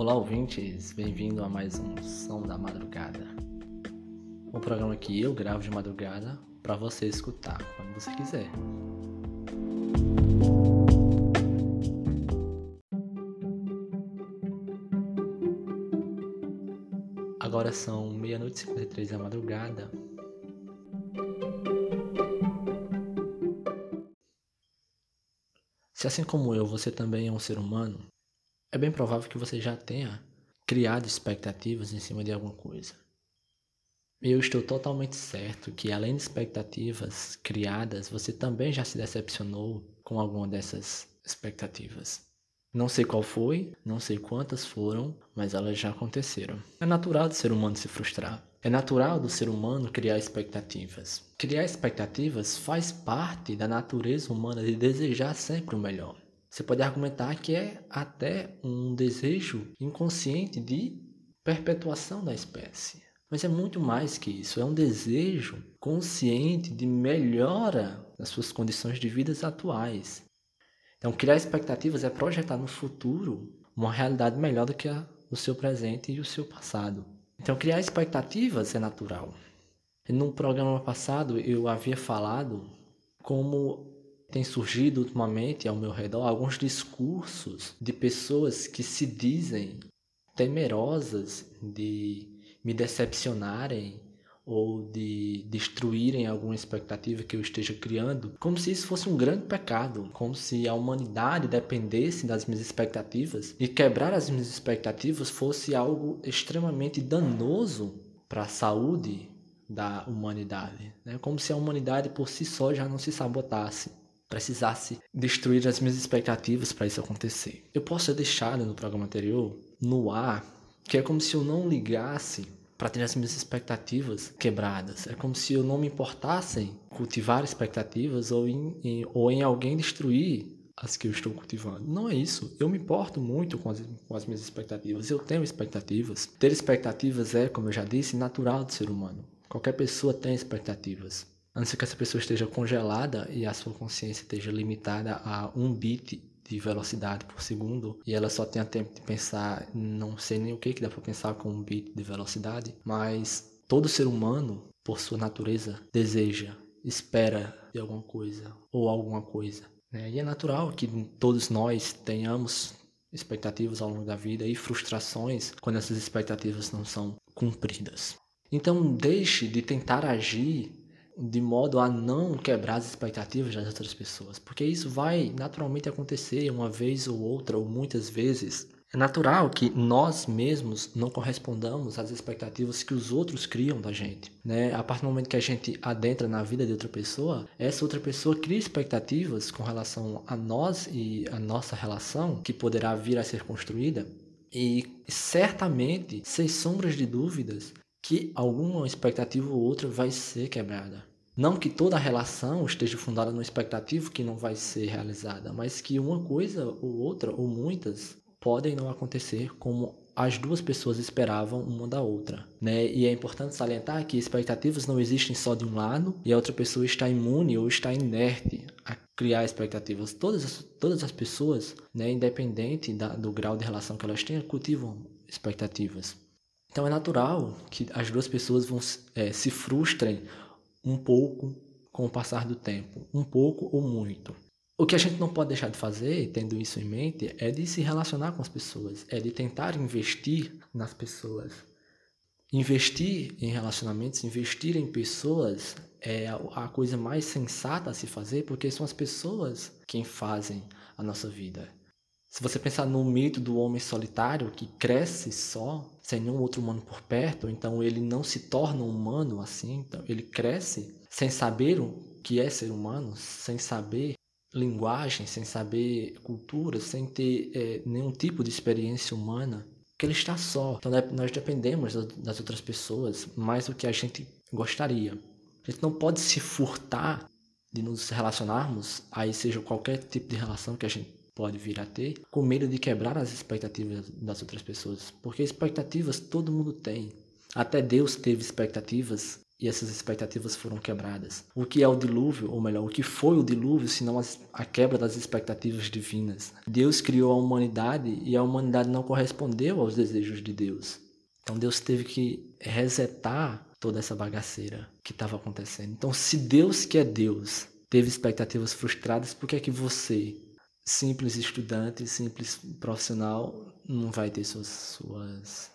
Olá, ouvintes, bem-vindo a mais um Som da Madrugada. Um programa que eu gravo de madrugada para você escutar quando você quiser. Agora são meia-noite e 53 da madrugada. Se assim como eu, você também é um ser humano, é bem provável que você já tenha criado expectativas em cima de alguma coisa. Eu estou totalmente certo que, além de expectativas criadas, você também já se decepcionou com alguma dessas expectativas. Não sei qual foi, não sei quantas foram, mas elas já aconteceram. É natural do ser humano se frustrar. É natural do ser humano criar expectativas. Criar expectativas faz parte da natureza humana de desejar sempre o melhor. Você pode argumentar que é até um desejo inconsciente de perpetuação da espécie. Mas é muito mais que isso, é um desejo consciente de melhora das suas condições de vida atuais. Então, criar expectativas é projetar no futuro uma realidade melhor do que a, o seu presente e o seu passado. Então, criar expectativas é natural. No programa passado, eu havia falado como tem surgido ultimamente ao meu redor alguns discursos de pessoas que se dizem temerosas de me decepcionarem ou de destruírem alguma expectativa que eu esteja criando, como se isso fosse um grande pecado, como se a humanidade dependesse das minhas expectativas e quebrar as minhas expectativas fosse algo extremamente danoso para a saúde da humanidade, né? como se a humanidade por si só já não se sabotasse precisasse destruir as minhas expectativas para isso acontecer. Eu posso ter deixado no programa anterior no ar que é como se eu não ligasse para ter as minhas expectativas quebradas. É como se eu não me importasse em cultivar expectativas ou em, em, ou em alguém destruir as que eu estou cultivando. Não é isso. Eu me importo muito com as, com as minhas expectativas. Eu tenho expectativas. Ter expectativas é, como eu já disse, natural do ser humano. Qualquer pessoa tem expectativas. A não ser que essa pessoa esteja congelada e a sua consciência esteja limitada a um bit de velocidade por segundo e ela só tenha tempo de pensar, não sei nem o que que dá para pensar com um bit de velocidade, mas todo ser humano, por sua natureza, deseja, espera de alguma coisa ou alguma coisa. Né? E é natural que todos nós tenhamos expectativas ao longo da vida e frustrações quando essas expectativas não são cumpridas. Então, deixe de tentar agir de modo a não quebrar as expectativas das outras pessoas, porque isso vai naturalmente acontecer uma vez ou outra ou muitas vezes. É natural que nós mesmos não correspondamos às expectativas que os outros criam da gente, né? A partir do momento que a gente adentra na vida de outra pessoa, essa outra pessoa cria expectativas com relação a nós e a nossa relação que poderá vir a ser construída e certamente, sem sombras de dúvidas, que alguma expectativa ou outra vai ser quebrada. Não que toda relação esteja fundada numa expectativa que não vai ser realizada, mas que uma coisa ou outra, ou muitas, podem não acontecer como as duas pessoas esperavam uma da outra, né? E é importante salientar que expectativas não existem só de um lado e a outra pessoa está imune ou está inerte a criar expectativas. Todas as, todas as pessoas, né, independente da, do grau de relação que elas tenham, cultivam expectativas. Então é natural que as duas pessoas vão é, se frustrem um pouco com o passar do tempo, um pouco ou muito. O que a gente não pode deixar de fazer, tendo isso em mente, é de se relacionar com as pessoas, é de tentar investir nas pessoas. Investir em relacionamentos, investir em pessoas é a coisa mais sensata a se fazer, porque são as pessoas quem fazem a nossa vida. Se você pensar no mito do homem solitário que cresce só, sem nenhum outro humano por perto, então ele não se torna humano assim, então ele cresce sem saber o que é ser humano, sem saber linguagem, sem saber cultura, sem ter é, nenhum tipo de experiência humana, que ele está só. Então nós dependemos das outras pessoas mais do que a gente gostaria. A gente não pode se furtar de nos relacionarmos, aí seja qualquer tipo de relação que a gente pode vir a ter, com medo de quebrar as expectativas das outras pessoas. Porque expectativas todo mundo tem. Até Deus teve expectativas e essas expectativas foram quebradas. O que é o dilúvio, ou melhor, o que foi o dilúvio, senão a quebra das expectativas divinas? Deus criou a humanidade e a humanidade não correspondeu aos desejos de Deus. Então Deus teve que resetar toda essa bagaceira que estava acontecendo. Então, se Deus que é Deus teve expectativas frustradas, por que é que você, simples estudante, simples profissional, não vai ter suas, suas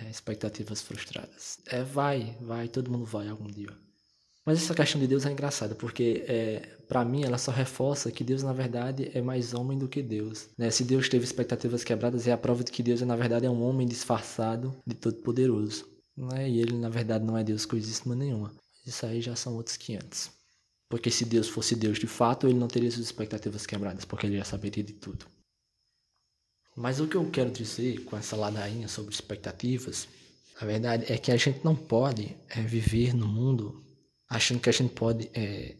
é, expectativas frustradas. É, vai, vai, todo mundo vai algum dia. Mas essa questão de Deus é engraçada, porque é, para mim ela só reforça que Deus na verdade é mais homem do que Deus. Né? Se Deus teve expectativas quebradas, é a prova de que Deus na verdade é um homem disfarçado de todo-poderoso. Né? E ele na verdade não é Deus coisíssima nenhuma. Isso aí já são outros 500. Porque se Deus fosse Deus de fato, ele não teria suas expectativas quebradas, porque ele já saberia de tudo. Mas o que eu quero dizer com essa ladainha sobre expectativas, a verdade é que a gente não pode é, viver no mundo achando que a gente pode é,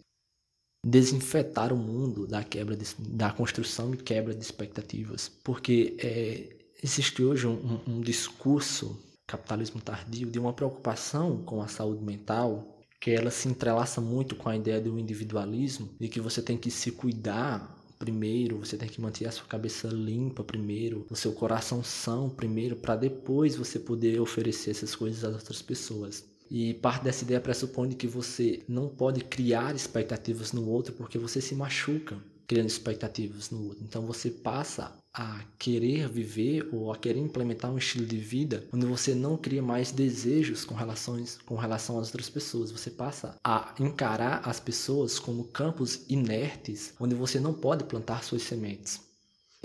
desinfetar o mundo da quebra de, da construção e quebra de expectativas, porque é, existe hoje um, um, um discurso capitalismo tardio de uma preocupação com a saúde mental que ela se entrelaça muito com a ideia do individualismo, de que você tem que se cuidar primeiro, você tem que manter a sua cabeça limpa primeiro, o seu coração são primeiro, para depois você poder oferecer essas coisas às outras pessoas. E parte dessa ideia pressupõe que você não pode criar expectativas no outro porque você se machuca criando expectativas no outro. Então você passa a querer viver ou a querer implementar um estilo de vida onde você não cria mais desejos com relações com relação às outras pessoas. Você passa a encarar as pessoas como campos inertes onde você não pode plantar suas sementes.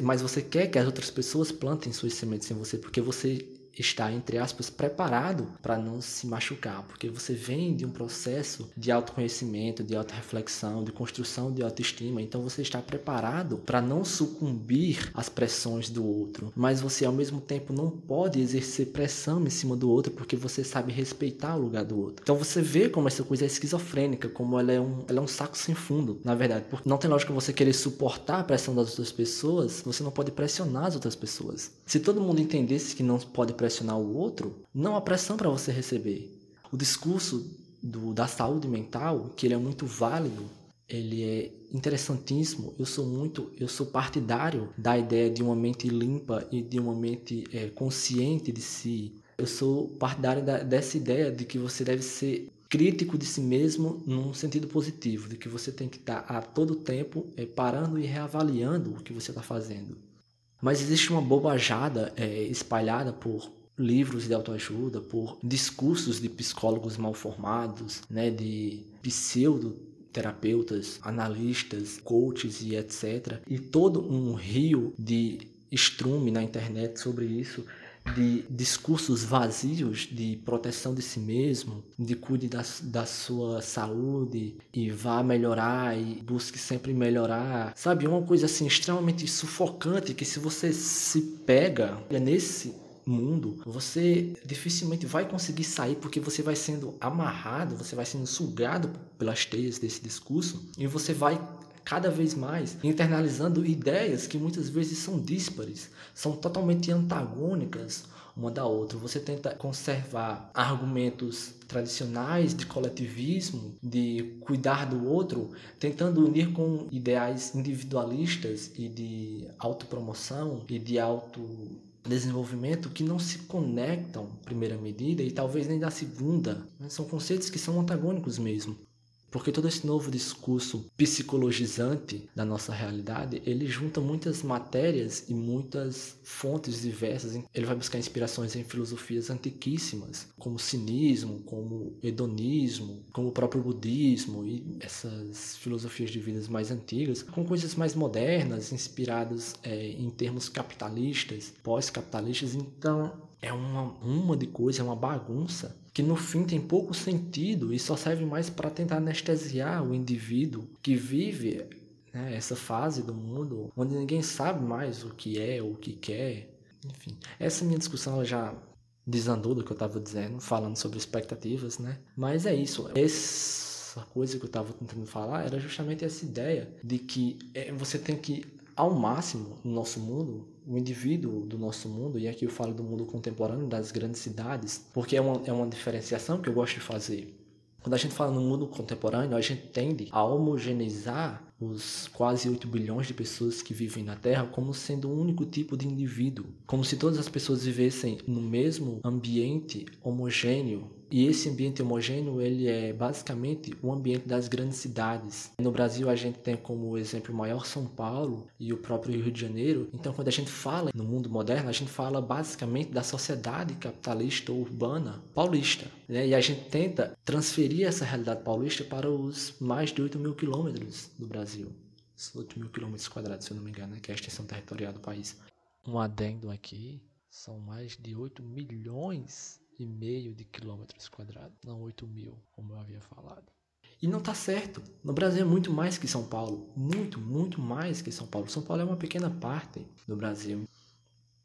Mas você quer que as outras pessoas plantem suas sementes em você porque você está, entre aspas, preparado para não se machucar, porque você vem de um processo de autoconhecimento, de autorreflexão, de construção de autoestima, então você está preparado para não sucumbir às pressões do outro, mas você ao mesmo tempo não pode exercer pressão em cima do outro porque você sabe respeitar o lugar do outro. Então você vê como essa coisa é esquizofrênica, como ela é um, ela é um saco sem fundo, na verdade, porque não tem lógica você querer suportar a pressão das outras pessoas, você não pode pressionar as outras pessoas. Se todo mundo entendesse que não pode pressionar o outro, não há pressão para você receber. O discurso do, da saúde mental, que ele é muito válido, ele é interessantíssimo. Eu sou muito, eu sou partidário da ideia de uma mente limpa e de uma mente é, consciente de si. Eu sou partidário da, dessa ideia de que você deve ser crítico de si mesmo num sentido positivo, de que você tem que estar a todo tempo é, parando e reavaliando o que você está fazendo. Mas existe uma bobajada é, espalhada por livros de autoajuda, por discursos de psicólogos mal formados, né, de pseudo terapeutas, analistas, coaches e etc. E todo um rio de estrume na internet sobre isso, de discursos vazios de proteção de si mesmo, de cuide da, da sua saúde e vá melhorar e busque sempre melhorar. Sabe, uma coisa assim extremamente sufocante que se você se pega nesse mundo, você dificilmente vai conseguir sair porque você vai sendo amarrado, você vai sendo sugado pelas teias desse discurso e você vai cada vez mais internalizando ideias que muitas vezes são díspares, são totalmente antagônicas uma da outra. Você tenta conservar argumentos tradicionais de coletivismo, de cuidar do outro, tentando unir com ideais individualistas e de autopromoção e de auto desenvolvimento que não se conectam primeira medida e talvez nem da segunda. São conceitos que são antagônicos mesmo. Porque todo esse novo discurso psicologizante da nossa realidade, ele junta muitas matérias e muitas fontes diversas. Ele vai buscar inspirações em filosofias antiquíssimas, como cinismo, como hedonismo, como o próprio budismo e essas filosofias de vidas mais antigas, com coisas mais modernas, inspiradas é, em termos capitalistas, pós-capitalistas. Então, é uma, uma de coisa, é uma bagunça que no fim tem pouco sentido e só serve mais para tentar anestesiar o indivíduo que vive né, essa fase do mundo onde ninguém sabe mais o que é, o que quer. Enfim, essa minha discussão já desandou do que eu estava dizendo, falando sobre expectativas, né? Mas é isso. Essa coisa que eu estava tentando falar era justamente essa ideia de que é, você tem que ao máximo no nosso mundo, o indivíduo do nosso mundo, e aqui eu falo do mundo contemporâneo, das grandes cidades, porque é uma, é uma diferenciação que eu gosto de fazer. Quando a gente fala no mundo contemporâneo, a gente tende a homogeneizar os quase 8 bilhões de pessoas que vivem na Terra como sendo um único tipo de indivíduo, como se todas as pessoas vivessem no mesmo ambiente homogêneo. E esse ambiente homogêneo, ele é basicamente o ambiente das grandes cidades. No Brasil, a gente tem como exemplo maior São Paulo e o próprio Rio de Janeiro. Então, quando a gente fala no mundo moderno, a gente fala basicamente da sociedade capitalista urbana paulista. Né? E a gente tenta transferir essa realidade paulista para os mais de 8 mil quilômetros do Brasil. 8 mil quilômetros quadrados, se eu não me engano, né? que é a extensão territorial do país. Um adendo aqui, são mais de 8 milhões e meio de quilômetros quadrados, não 8 mil, como eu havia falado. E não está certo. No Brasil é muito mais que São Paulo. Muito, muito mais que São Paulo. São Paulo é uma pequena parte do Brasil.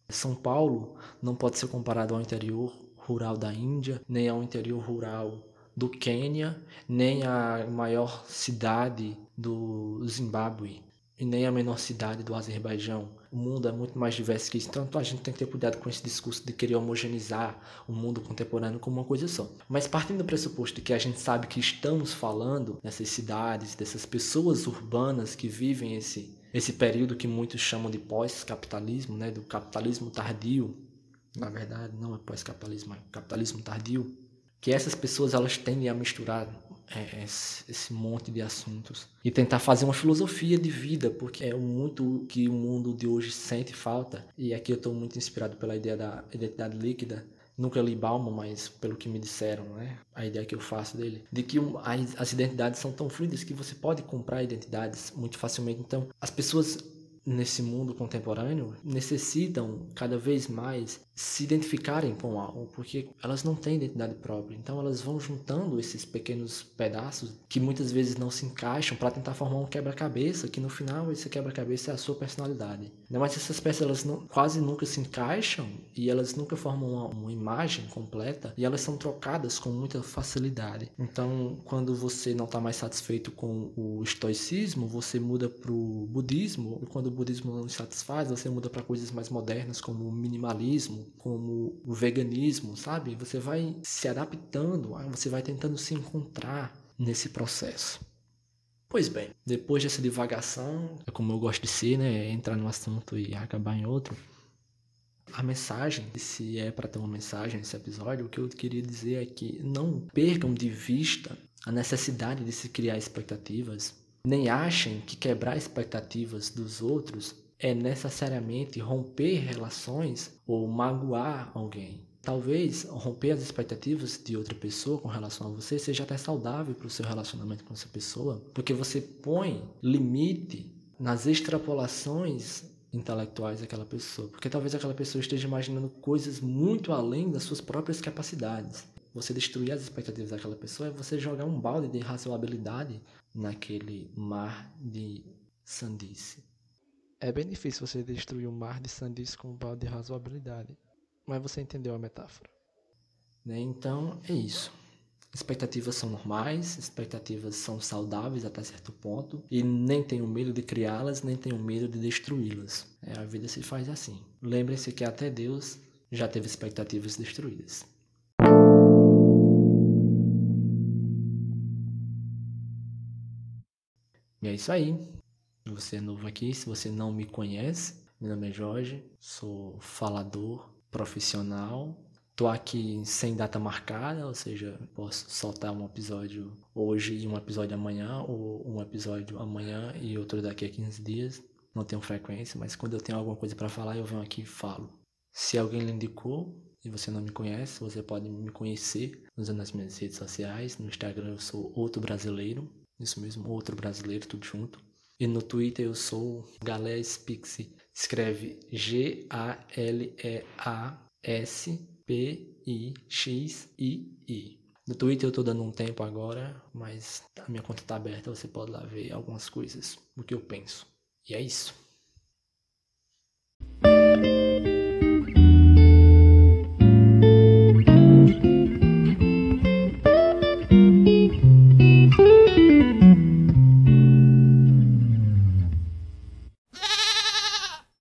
São Paulo não pode ser comparado ao interior rural da Índia, nem ao interior rural do Quênia, nem à maior cidade do Zimbábue e nem a menor cidade do Azerbaijão. O mundo é muito mais diverso que isso, então a gente tem que ter cuidado com esse discurso de querer homogeneizar o mundo contemporâneo como uma coisa só. Mas partindo do pressuposto de que a gente sabe que estamos falando dessas cidades, dessas pessoas urbanas que vivem esse, esse período que muitos chamam de pós-capitalismo, né, do capitalismo tardio, na verdade não é pós-capitalismo, é capitalismo tardio, que essas pessoas elas tendem a misturar é, esse, esse, monte de assuntos e tentar fazer uma filosofia de vida, porque é muito que o mundo de hoje sente falta. E aqui eu estou muito inspirado pela ideia da identidade líquida. Nunca li Bauman, mas pelo que me disseram, né? A ideia que eu faço dele, de que as identidades são tão fluidas que você pode comprar identidades muito facilmente. Então, as pessoas nesse mundo contemporâneo necessitam cada vez mais se identificarem com algo, porque elas não têm identidade própria. Então elas vão juntando esses pequenos pedaços que muitas vezes não se encaixam para tentar formar um quebra-cabeça, que no final esse quebra-cabeça é a sua personalidade. Mas essas peças elas não, quase nunca se encaixam e elas nunca formam uma, uma imagem completa e elas são trocadas com muita facilidade. Então, quando você não está mais satisfeito com o estoicismo, você muda para o budismo, e quando o budismo não satisfaz, você muda para coisas mais modernas como o minimalismo, como o veganismo, sabe? Você vai se adaptando, você vai tentando se encontrar nesse processo. Pois bem, depois dessa divagação, é como eu gosto de ser, né? Entrar num assunto e acabar em outro. A mensagem, se é para ter uma mensagem nesse episódio, o que eu queria dizer é que não percam de vista a necessidade de se criar expectativas, nem achem que quebrar expectativas dos outros é necessariamente romper relações ou magoar alguém. Talvez romper as expectativas de outra pessoa com relação a você seja até saudável para o seu relacionamento com essa pessoa, porque você põe limite nas extrapolações intelectuais daquela pessoa, porque talvez aquela pessoa esteja imaginando coisas muito além das suas próprias capacidades. Você destruir as expectativas daquela pessoa é você jogar um balde de razoabilidade naquele mar de sandice. É bem difícil você destruir um mar de sandice com um balde de razoabilidade. Mas você entendeu a metáfora. Né? Então, é isso. Expectativas são normais, expectativas são saudáveis até certo ponto, e nem tenho medo de criá-las, nem tenho medo de destruí-las. É, a vida se faz assim. Lembre-se que até Deus já teve expectativas destruídas. E é isso aí. Você é novo aqui, se você não me conhece, meu nome é Jorge, sou falador profissional. Tô aqui sem data marcada, ou seja, posso soltar um episódio hoje e um episódio amanhã, ou um episódio amanhã e outro daqui a 15 dias. Não tenho frequência, mas quando eu tenho alguma coisa para falar, eu venho aqui e falo. Se alguém lhe indicou e você não me conhece, você pode me conhecer usando as minhas redes sociais. No Instagram eu sou outro brasileiro, isso mesmo, outro brasileiro, tudo junto. E no Twitter eu sou Galé Spixi. Escreve G-A-L-E-A-S-P-I-X-I-I. No Twitter eu tô dando um tempo agora, mas a minha conta tá aberta, você pode lá ver algumas coisas, o que eu penso. E é isso.